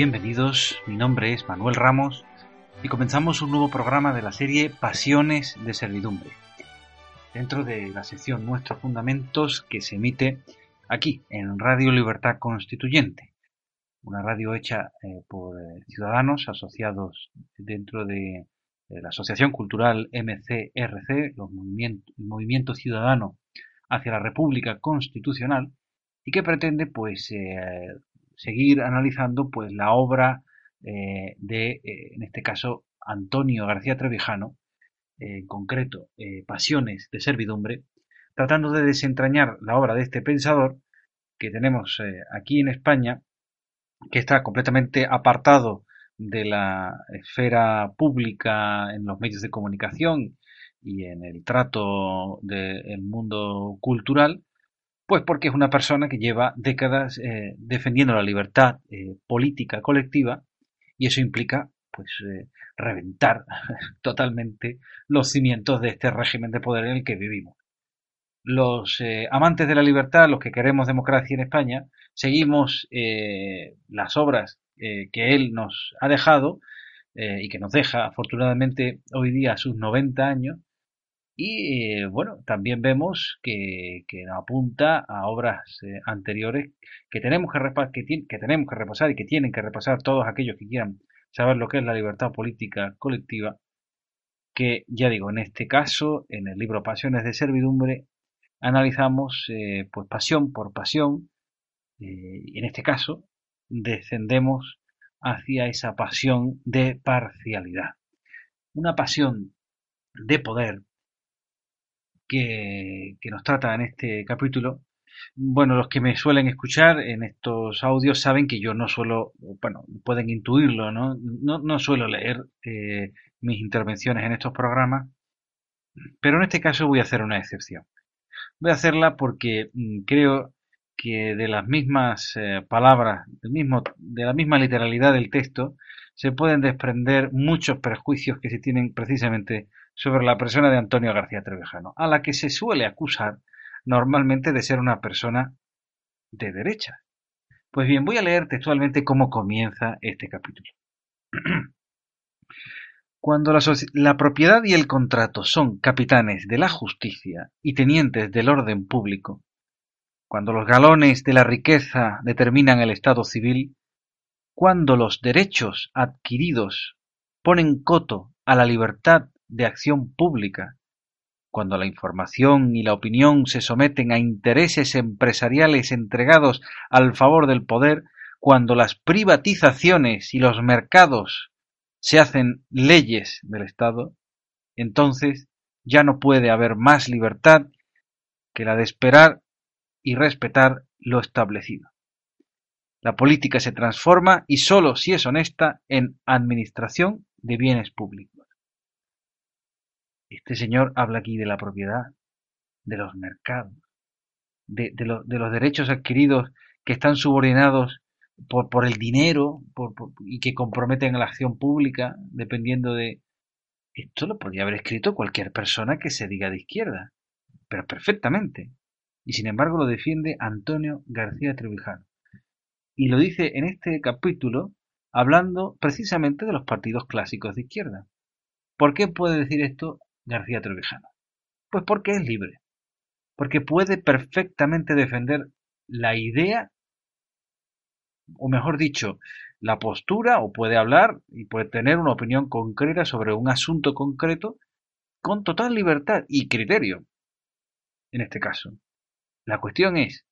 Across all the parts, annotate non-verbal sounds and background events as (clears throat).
Bienvenidos, mi nombre es Manuel Ramos y comenzamos un nuevo programa de la serie Pasiones de Servidumbre, dentro de la sección Nuestros Fundamentos que se emite aquí en Radio Libertad Constituyente, una radio hecha eh, por eh, ciudadanos asociados dentro de, la Asociación Cultural MCRC, los movimientos, el Movimiento Ciudadano hacia la República Constitucional, y que pretende pues eh, seguir analizando pues la obra eh, de, eh, en este caso, Antonio García Trevijano, eh, en concreto Pasiones de Servidumbre, tratando de desentrañar la obra de este pensador que tenemos aquí en España, que está completamente apartado de la esfera pública en los medios de comunicación y en el trato del mundo cultural, pues porque es una persona que lleva décadas eh, defendiendo la libertad eh, política colectiva y eso implica pues eh, reventar (laughs) totalmente los cimientos de este régimen de poder en el que vivimos. Los amantes de la libertad, los que queremos democracia en España, seguimos las obras que él nos ha dejado y que nos deja afortunadamente hoy día a sus 90 años y eh, bueno, también vemos que, que, apunta a obras eh, anteriores que tenemos que, que, que, tenemos que repasar y que tienen que repasar todos aquellos que quieran saber lo que es la libertad política colectiva, que ya digo, en este caso, en el libro Pasiones de Servidumbre, analizamos eh, pues pasión por pasión, y en este caso descendemos hacia esa pasión de parcialidad. Una pasión de poder que, nos trata en este capítulo. Bueno, los que me suelen escuchar en estos audios saben que yo no suelo, bueno, pueden intuirlo, ¿no? No, no suelo leer eh, mis intervenciones en estos programas, pero en este caso voy a hacer una excepción. Voy a hacerla porque mm, creo que de las mismas eh, palabras, del mismo, de la misma literalidad del texto, se pueden desprender muchos prejuicios que se tienen precisamente sobre la persona de Antonio García Trevijano, a la que se suele acusar normalmente de ser una persona de derecha. Pues bien, voy a leer textualmente cómo comienza este capítulo. (clears throat) Cuando la, la, propiedad y el contrato son capitanes de la justicia y tenientes del orden público, cuando los galones de la riqueza determinan el estado civil, cuando los derechos adquiridos ponen coto a la libertad de acción pública, cuando la información y la opinión se someten a intereses empresariales entregados al favor del poder, cuando las privatizaciones y los mercados se hacen leyes del Estado, entonces ya no puede haber más libertad que la de esperar y respetar lo establecido. La política se transforma y sólo si es honesta en administración de bienes públicos. Este señor habla aquí de la propiedad, de los mercados, de, de, lo, de los derechos adquiridos que están subordinados por, el dinero y que comprometen a la acción pública dependiendo de... Esto lo podría haber escrito cualquier persona que se diga de izquierda, pero perfectamente. Y sin embargo lo defiende Antonio García Trevijano. Y lo dice en este capítulo hablando precisamente de los partidos clásicos de izquierda. ¿Por qué puede decir esto García Trevijano? Pues porque es libre, porque puede perfectamente defender la idea, o mejor dicho, la postura, o puede hablar y puede tener una opinión concreta sobre un asunto concreto con total libertad y criterio, en este caso. La cuestión es,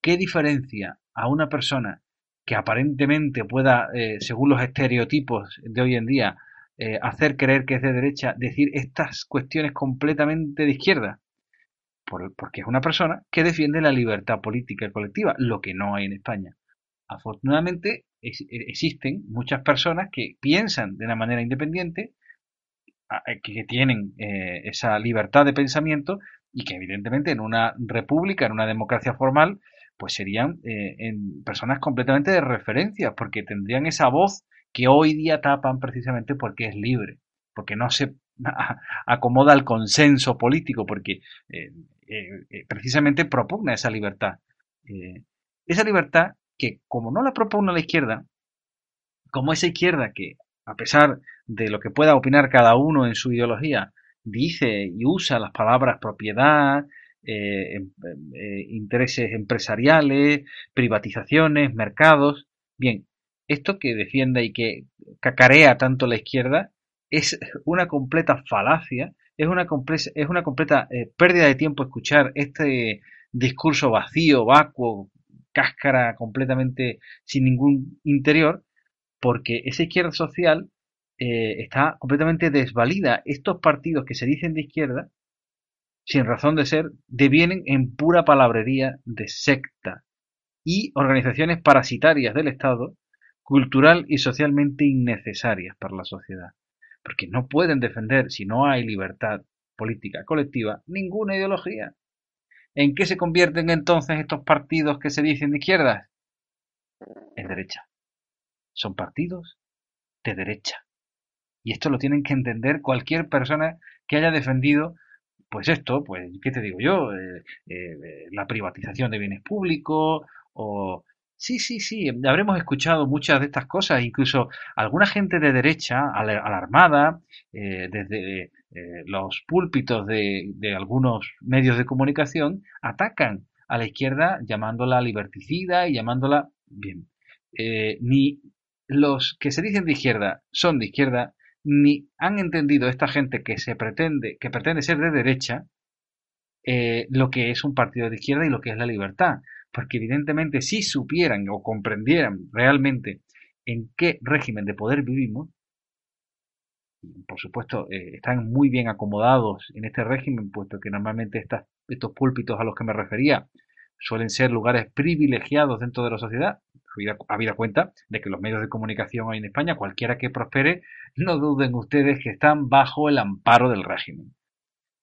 ¿qué diferencia a una persona que aparentemente pueda, eh, según los estereotipos de hoy en día, eh, hacer creer que es de derecha, decir estas cuestiones completamente de izquierda. porque es una persona que defiende la libertad política colectiva, lo que no hay en España. Afortunadamente existen muchas personas que piensan de una manera independiente, que tienen esa libertad de pensamiento y que evidentemente en una república, en una democracia formal, pues serían eh, en personas completamente de referencia, porque tendrían esa voz que hoy día tapan precisamente porque es libre, porque no se (laughs) acomoda al consenso político, porque eh, eh, precisamente propugna esa libertad. esa libertad que como no la propugna la izquierda, como esa izquierda que, a pesar de lo que pueda opinar cada uno en su ideología, dice y usa las palabras propiedad, eh, em, eh, intereses empresariales, privatizaciones, mercados. Bien, esto que defiende y que cacarea tanto la izquierda es una completa falacia, es una, es una completa eh, pérdida de tiempo escuchar este discurso vacío, vacuo, cáscara completamente sin ningún interior, porque esa izquierda social está completamente desvalida. Estos partidos que se dicen de izquierda sin razón de ser, devienen en pura palabrería de secta y organizaciones parasitarias del Estado, cultural y socialmente innecesarias para la sociedad, porque no pueden defender, si no hay libertad política colectiva, ninguna ideología. ¿En qué se convierten entonces estos partidos que se dicen de izquierdas? En derecha. Son partidos de derecha. Y esto lo tienen que entender cualquier persona que haya defendido pues esto, pues, ¿qué te digo yo? Eh, eh, la privatización de bienes públicos o... Sí, sí, sí, habremos escuchado muchas de estas cosas, incluso alguna gente de derecha, alarmada, eh, desde los púlpitos de, de, algunos medios de comunicación, atacan a la izquierda llamándola liberticida y llamándola... Bien, ni los que se dicen de izquierda son de izquierda, ni han entendido esta gente que se pretende, que pretende ser de derecha, eh, lo que es un partido de izquierda y lo que es la libertad. Porque evidentemente si supieran o comprendieran realmente en qué régimen de poder vivimos, por supuesto, eh, están muy bien acomodados en este régimen, puesto que normalmente estos púlpitos a los que me refería suelen ser lugares privilegiados dentro de la sociedad, habida cuenta de que los medios de comunicación hoy en España, cualquiera que prospere, no duden ustedes que están bajo el amparo del régimen.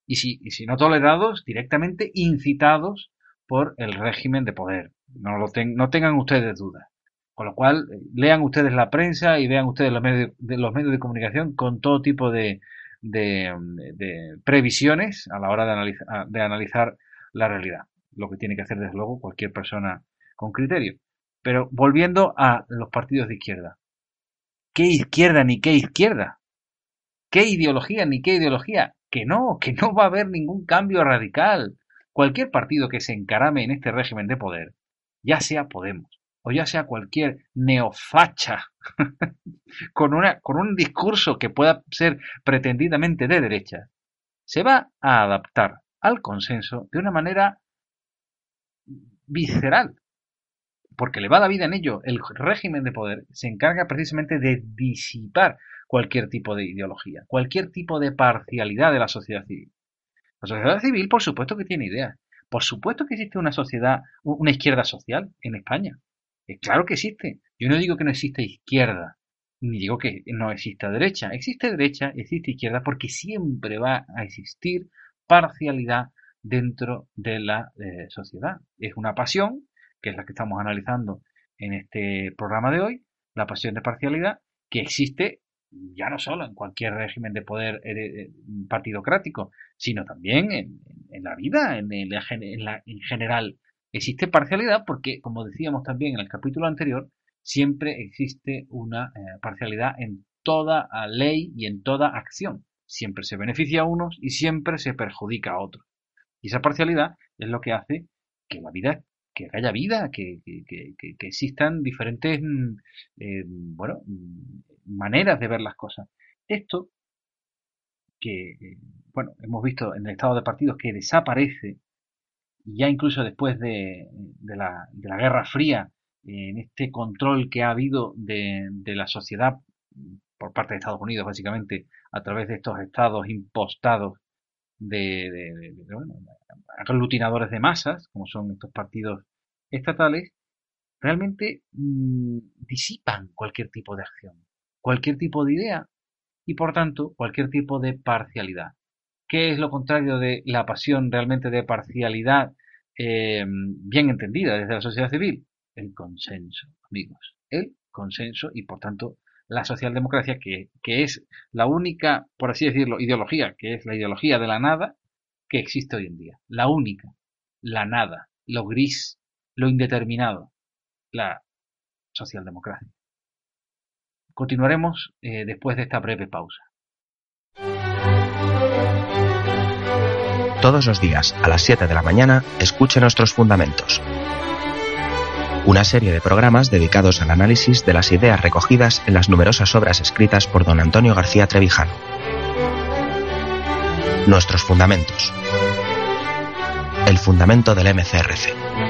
Y si, si no tolerados, directamente incitados por el régimen de poder. No, lo no tengan ustedes dudas. Con lo cual, lean ustedes la prensa y vean ustedes los medios de, los medios de comunicación con todo tipo de, de, previsiones a la hora de, analizar, de analizar la realidad. Lo que tiene que hacer, desde luego, cualquier persona con criterio. Pero volviendo a los partidos de izquierda. ¿Qué izquierda ni qué izquierda? ¿Qué ideología ni qué ideología? Que no, que no va a haber ningún cambio radical. Cualquier partido que se encarame en este régimen de poder, ya sea Podemos o ya sea cualquier neofacha (laughs) con, con un discurso que pueda ser pretendidamente de derecha, se va a adaptar al consenso de una manera visceral, porque le va la vida en ello, el régimen de poder se encarga precisamente de disipar cualquier tipo de ideología, cualquier tipo de parcialidad de la sociedad civil. La sociedad civil, por supuesto que tiene ideas. Por supuesto que existe una sociedad, una izquierda social en España. Eh, claro que existe. Yo no digo que no exista izquierda, ni digo que no exista derecha. Existe derecha, existe izquierda, porque siempre va a existir parcialidad dentro de la eh, sociedad. Es una pasión que es la que estamos analizando en este programa de hoy, la pasión de parcialidad, que existe ya no solo en cualquier régimen de poder eh, partidocrático, sino también en, la vida, en, en, general. Existe parcialidad porque, como decíamos también en el capítulo anterior, siempre existe una eh, parcialidad en toda ley y en toda acción. Siempre se beneficia a unos y siempre se perjudica a otros. Y esa parcialidad es lo que hace que la vida que haya vida, que, existan diferentes mm, eh, bueno, mm, maneras de ver las cosas. Esto que bueno, hemos visto en el estado de partidos que desaparece, ya incluso después de, la, de la Guerra Fría, en este control que ha habido de, la sociedad por parte de Estados Unidos, básicamente, a través de estos estados impostados de, aglutinadores de masas, como son estos partidos estatales, realmente mm, disipan cualquier tipo de acción, cualquier tipo de idea y, por tanto, cualquier tipo de parcialidad. ¿Qué es lo contrario de la pasión realmente de parcialidad eh, bien entendida desde la sociedad civil? El consenso, amigos. El consenso y, por tanto, la socialdemocracia, que, que es la única, por así decirlo, ideología, que es la ideología de la nada que existe hoy en día. La única, la nada, lo gris, lo indeterminado, la socialdemocracia. Continuaremos eh, después de esta breve pausa. Todos los días a las 7 de la mañana escuche nuestros fundamentos. Una serie de programas dedicados al análisis de las ideas recogidas en las numerosas obras escritas por don Antonio García Trevijano. Nuestros fundamentos. El fundamento del MCRC.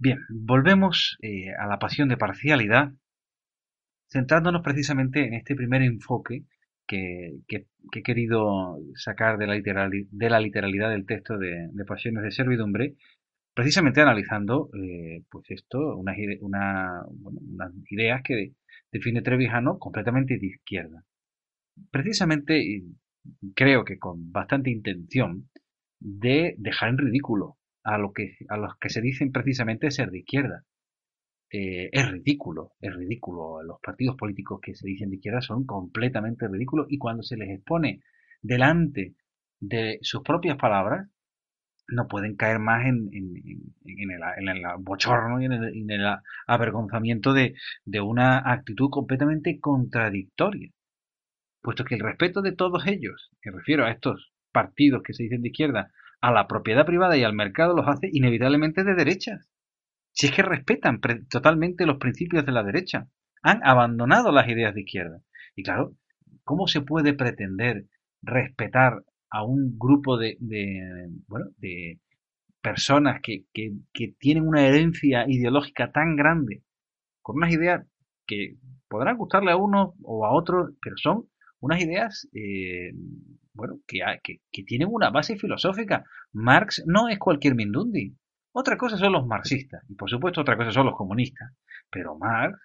Bien, volvemos eh, a la pasión de parcialidad, centrándonos precisamente en este primer enfoque que, he querido sacar de la, literalidad del texto de, Pasiones de Servidumbre, precisamente analizando, eh, pues esto, unas, unas ideas que define Trevijano completamente de izquierda. Precisamente, creo que con bastante intención, de dejar en ridículo a, lo que, a los que se dicen precisamente ser de izquierda. Eh, es ridículo, es ridículo. Los partidos políticos que se dicen de izquierda son completamente ridículos y cuando se les expone delante de sus propias palabras, no pueden caer más en, en, el, bochorno y en el, avergonzamiento de, de, una actitud completamente contradictoria. Puesto que el respeto de todos ellos, me refiero a estos partidos que se dicen de izquierda, a la propiedad privada y al mercado los hace inevitablemente de derechas. Si es que respetan totalmente los principios de la derecha, han abandonado las ideas de izquierda. Y claro, ¿cómo se puede pretender respetar a un grupo de, bueno, de personas que, tienen una herencia ideológica tan grande, con unas ideas que podrán gustarle a uno o a otro, pero son unas ideas eh, bueno, que, que, tienen una base filosófica. Marx no es cualquier Mindundi. Otra cosa son los marxistas y por supuesto otra cosa son los comunistas. Pero Marx,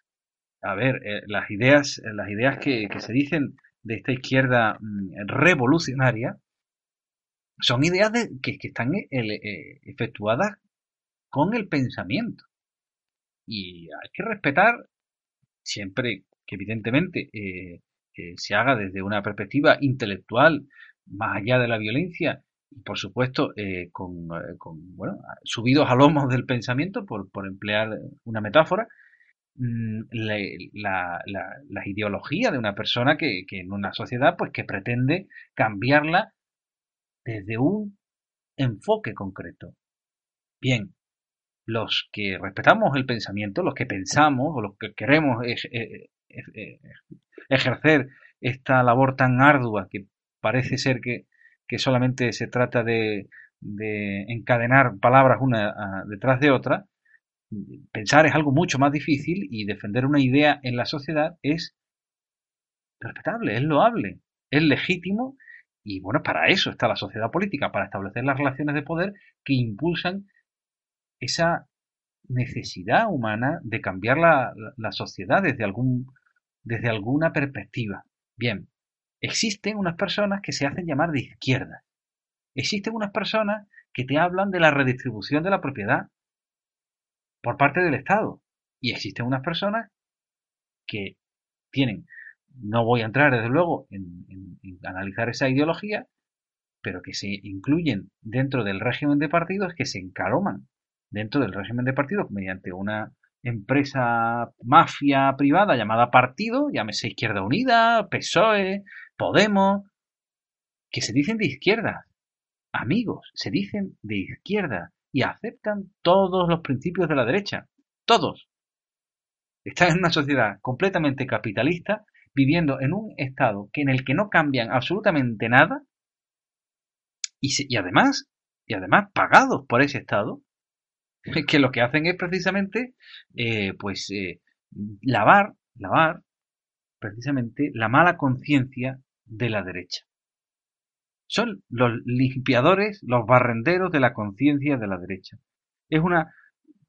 a ver, eh, las ideas, las ideas que, se dicen de esta izquierda mm, revolucionaria son ideas de, que, están eh, efectuadas con el pensamiento. Y hay que respetar siempre que evidentemente que se haga desde una perspectiva intelectual, más allá de la violencia, y por supuesto eh, con, eh, con, bueno, subidos a lomos del pensamiento, por, por emplear una metáfora, mm, la, la, ideología de una persona que, que, en una sociedad pues que pretende cambiarla desde un enfoque concreto. Bien, los que respetamos el pensamiento, los que pensamos o los que queremos eh, ejercer esta labor tan ardua que parece ser que, solamente se trata de, encadenar palabras una detrás de otra, pensar es algo mucho más difícil y defender una idea en la sociedad es respetable, es loable, es legítimo y bueno, para eso está la sociedad política, para establecer las relaciones de poder que impulsan esa necesidad humana de cambiar la, la sociedad desde algún desde alguna perspectiva. Bien, existen unas personas que se hacen llamar de izquierda. Existen unas personas que te hablan de la redistribución de la propiedad por parte del Estado. Y existen unas personas que tienen, no voy a entrar desde luego en, analizar esa ideología, pero que se incluyen dentro del régimen de partidos, que se encaloman dentro del régimen de partidos mediante una empresa mafia privada llamada partido, llámese Izquierda Unida, PSOE, Podemos, que se dicen de izquierda. Amigos, se dicen de izquierda y aceptan todos los principios de la derecha. Todos. Están en una sociedad completamente capitalista, viviendo en un estado que en el que no cambian absolutamente nada y, y además y además pagados por ese estado (laughs) que lo que hacen es precisamente eh, pues eh, lavar lavar precisamente la mala conciencia de la derecha. Son los limpiadores los barrenderos de la conciencia de la derecha. Es una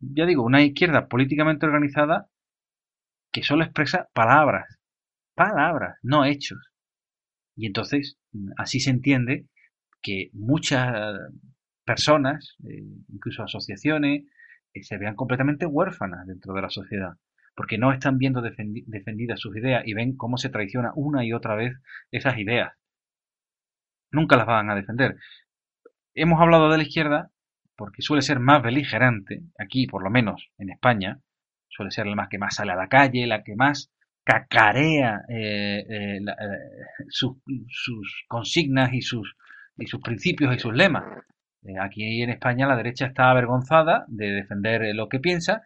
ya digo una izquierda políticamente organizada que solo expresa palabras palabras no hechos. Y entonces así se entiende que muchas personas, eh, incluso asociaciones, eh, se vean completamente huérfanas dentro de la sociedad, porque no están viendo defendidas sus ideas y ven cómo se traiciona una y otra vez esas ideas. Nunca las van a defender. Hemos hablado de la izquierda porque suele ser más beligerante, aquí por lo menos en España, suele ser la más que más sale a la calle, la que más cacarea eh, sus, sus consignas y sus, y sus principios y sus lemas. Eh, aquí en España la derecha está avergonzada de defender eh, lo que piensa,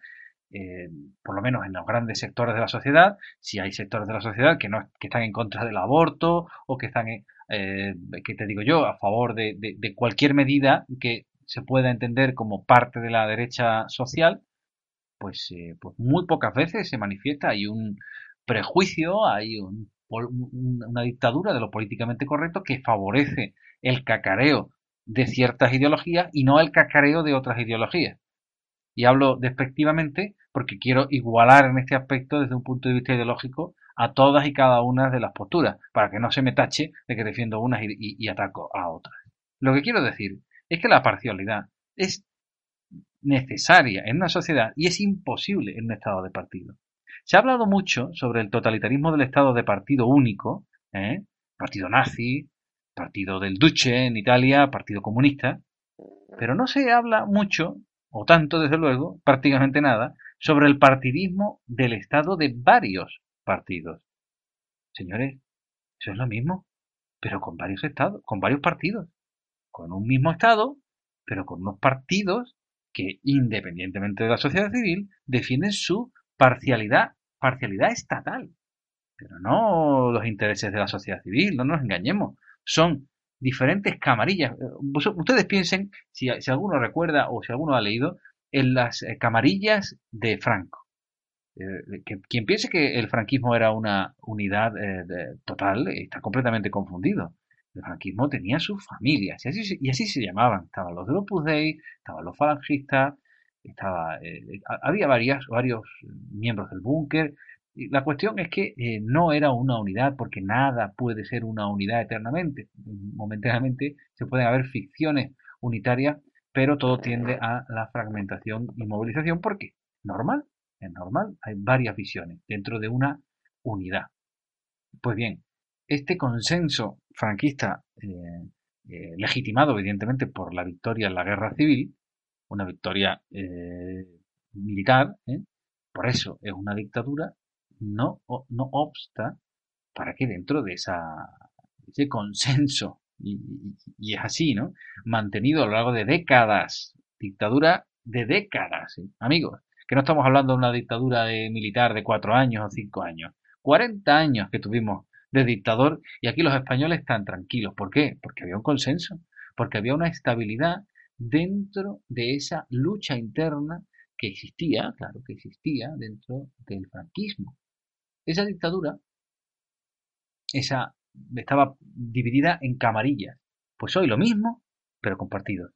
eh, por lo menos en los grandes sectores de la sociedad. Si hay sectores de la sociedad que, no, están en contra del aborto o que están, eh, que te digo yo, a favor de, cualquier medida que se pueda entender como parte de la derecha social, pues, pues muy pocas veces se manifiesta. Hay un prejuicio, hay un, una dictadura de lo políticamente correcto que favorece el cacareo de ciertas ideologías y no el cacareo de otras ideologías. Y hablo despectivamente porque quiero igualar en este aspecto desde un punto de vista ideológico a todas y cada una de las posturas, para que no se me tache de que defiendo unas y, ataco a otras. Lo que quiero decir es que la parcialidad es necesaria en una sociedad y es imposible en un estado de partido. Se ha hablado mucho sobre el totalitarismo del estado de partido único, ¿eh? partido nazi, partido del Duce en Italia, partido comunista, pero no se habla mucho, o tanto desde luego, prácticamente nada, sobre el partidismo del Estado de varios partidos. Señores, eso es lo mismo, pero con varios estados, con varios partidos, con un mismo Estado, pero con unos partidos que, independientemente de la sociedad civil, defienden su parcialidad, parcialidad estatal, pero no los intereses de la sociedad civil, no nos engañemos son diferentes camarillas. Ustedes piensen, si, alguno recuerda o si alguno ha leído, en las eh, camarillas de Franco. Eh, quien piense que el franquismo era una unidad eh, total está completamente confundido. El franquismo tenía sus familias y así, y así se llamaban. Estaban los de Opus Dei, estaban los falangistas, estaba, había varios miembros del búnker, la cuestión es que eh, no era una unidad, porque nada puede ser una unidad eternamente. Momentáneamente se pueden haber ficciones unitarias, pero todo tiende a la fragmentación y movilización, porque normal, es normal, hay varias visiones dentro de una unidad. Pues bien, este consenso franquista, eh, eh, legitimado evidentemente por la victoria en la guerra civil, una victoria militar, por eso es una dictadura, no, no obsta para que dentro de esa, ese consenso, y, es así, ¿no? Mantenido a lo largo de décadas, dictadura de décadas, amigos, que no estamos hablando de una dictadura de militar de cuatro años o cinco años, 40 años que tuvimos de dictador y aquí los españoles están tranquilos. ¿Por qué? Porque había un consenso, porque había una estabilidad dentro de esa lucha interna que existía, claro que existía dentro del franquismo. Esa dictadura esa, estaba dividida en camarillas. Pues hoy lo mismo, pero con partidos.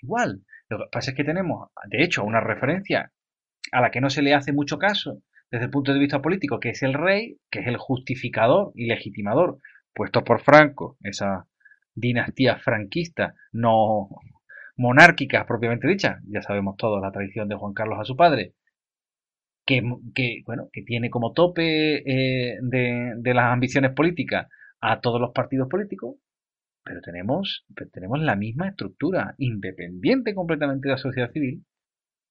Igual. Lo que pasa es que tenemos, de hecho, una referencia a la que no se le hace mucho caso desde el punto de vista político, que es el rey, que es el justificador y legitimador puesto por Franco, esa dinastía franquista no monárquica propiamente dicha, ya sabemos todos la tradición de Juan Carlos a su padre, que, que, bueno, que tiene como tope eh, de, de, las ambiciones políticas a todos los partidos políticos, pero tenemos, tenemos la misma estructura, independiente completamente de la sociedad civil,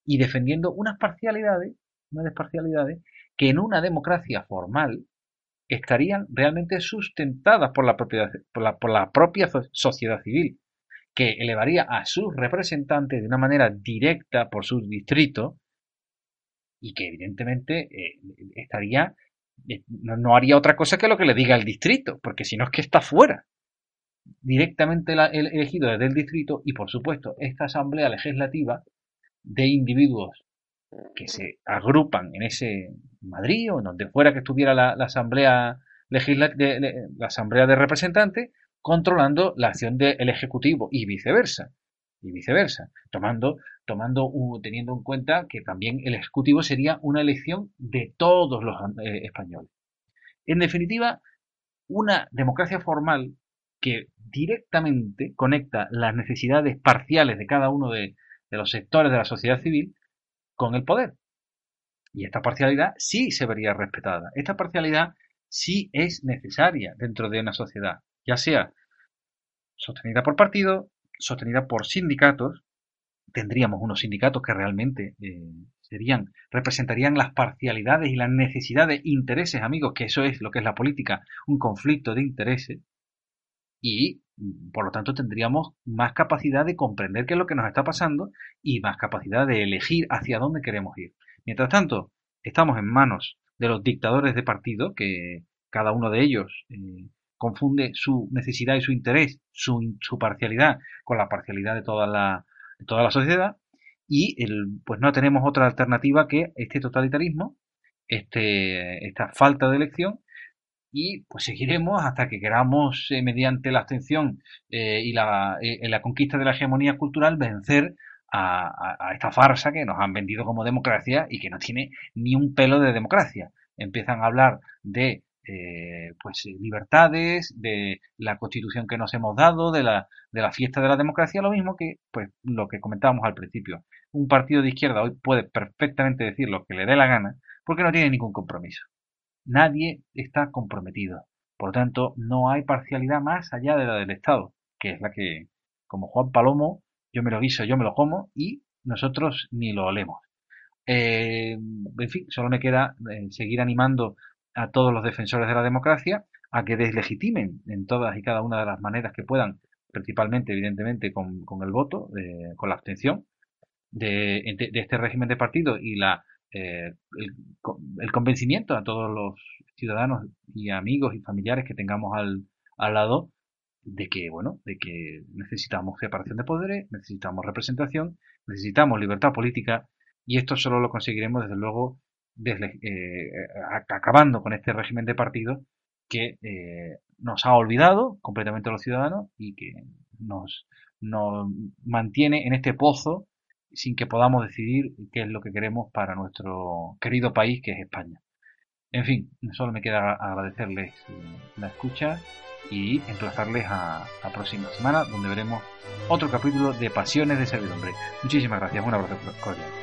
y defendiendo unas parcialidades, unas parcialidades que en una democracia formal estarían realmente sustentadas por la, propia, por la, por la propia sociedad civil, que elevaría a sus representantes de una manera directa por sus distritos y que evidentemente eh, estaría eh, no, haría otra cosa que lo que le diga el distrito, porque si no es que está fuera. Directamente elegido desde el distrito y por supuesto esta asamblea legislativa de individuos que se agrupan en ese Madrid o en donde fuera que estuviera la, asamblea legislativa, la asamblea de representantes controlando la acción del ejecutivo y viceversa y viceversa, tomando, tomando teniendo en cuenta que también el Ejecutivo sería una elección de todos los eh, españoles. En definitiva, una democracia formal que directamente conecta las necesidades parciales de cada uno de, de los sectores de la sociedad civil con el poder. Y esta parcialidad sí se vería respetada. Esta parcialidad sí es necesaria dentro de una sociedad, ya sea sostenida por partido, sostenida por sindicatos, tendríamos unos sindicatos que realmente eh, serían, representarían las parcialidades y las necesidades, intereses, amigos, que eso es lo que es la política, un conflicto de intereses, y por lo tanto tendríamos más capacidad de comprender qué es lo que nos está pasando y más capacidad de elegir hacia dónde queremos ir. Mientras tanto, estamos en manos de los dictadores de partido, que cada uno de ellos eh, confunde su necesidad y su interés, su, parcialidad con la parcialidad de toda la, sociedad y pues no tenemos otra alternativa que este totalitarismo, este, esta falta de elección y pues seguiremos hasta que queramos eh, mediante la abstención eh, y la, eh, la, conquista de la hegemonía cultural vencer a, esta farsa que nos han vendido como democracia y que no tiene ni un pelo de democracia. Empiezan a hablar de eh, pues eh, libertades, de la constitución que nos hemos dado, de la, de la fiesta de la democracia, lo mismo que pues lo que comentábamos al principio. Un partido de izquierda hoy puede perfectamente decir lo que le dé la gana porque no tiene ningún compromiso. Nadie está comprometido. Por lo tanto, no hay parcialidad más allá de la del Estado, que es la que, como Juan Palomo, yo me lo guiso, yo me lo como y nosotros ni lo olemos. Eh, en fin, solo me queda seguir animando a todos los defensores de la democracia a que deslegitimen en todas y cada una de las maneras que puedan, principalmente, evidentemente, con, el voto, con la abstención de, este régimen de partido y la, eh, el, convencimiento a todos los ciudadanos y amigos y familiares que tengamos al, al lado de que, bueno, de que necesitamos separación de poderes, necesitamos representación, necesitamos libertad política y esto solo lo conseguiremos, desde luego, eh, acabando con este régimen de partido que eh, nos ha olvidado completamente a los ciudadanos y que nos, nos mantiene en este pozo sin que podamos decidir qué es lo que queremos para nuestro querido país que es España. En fin, solo me queda agradecerles eh, la escucha y emplazarles a la próxima semana donde veremos otro capítulo de Pasiones de Servidumbre. Muchísimas gracias, un abrazo cordial.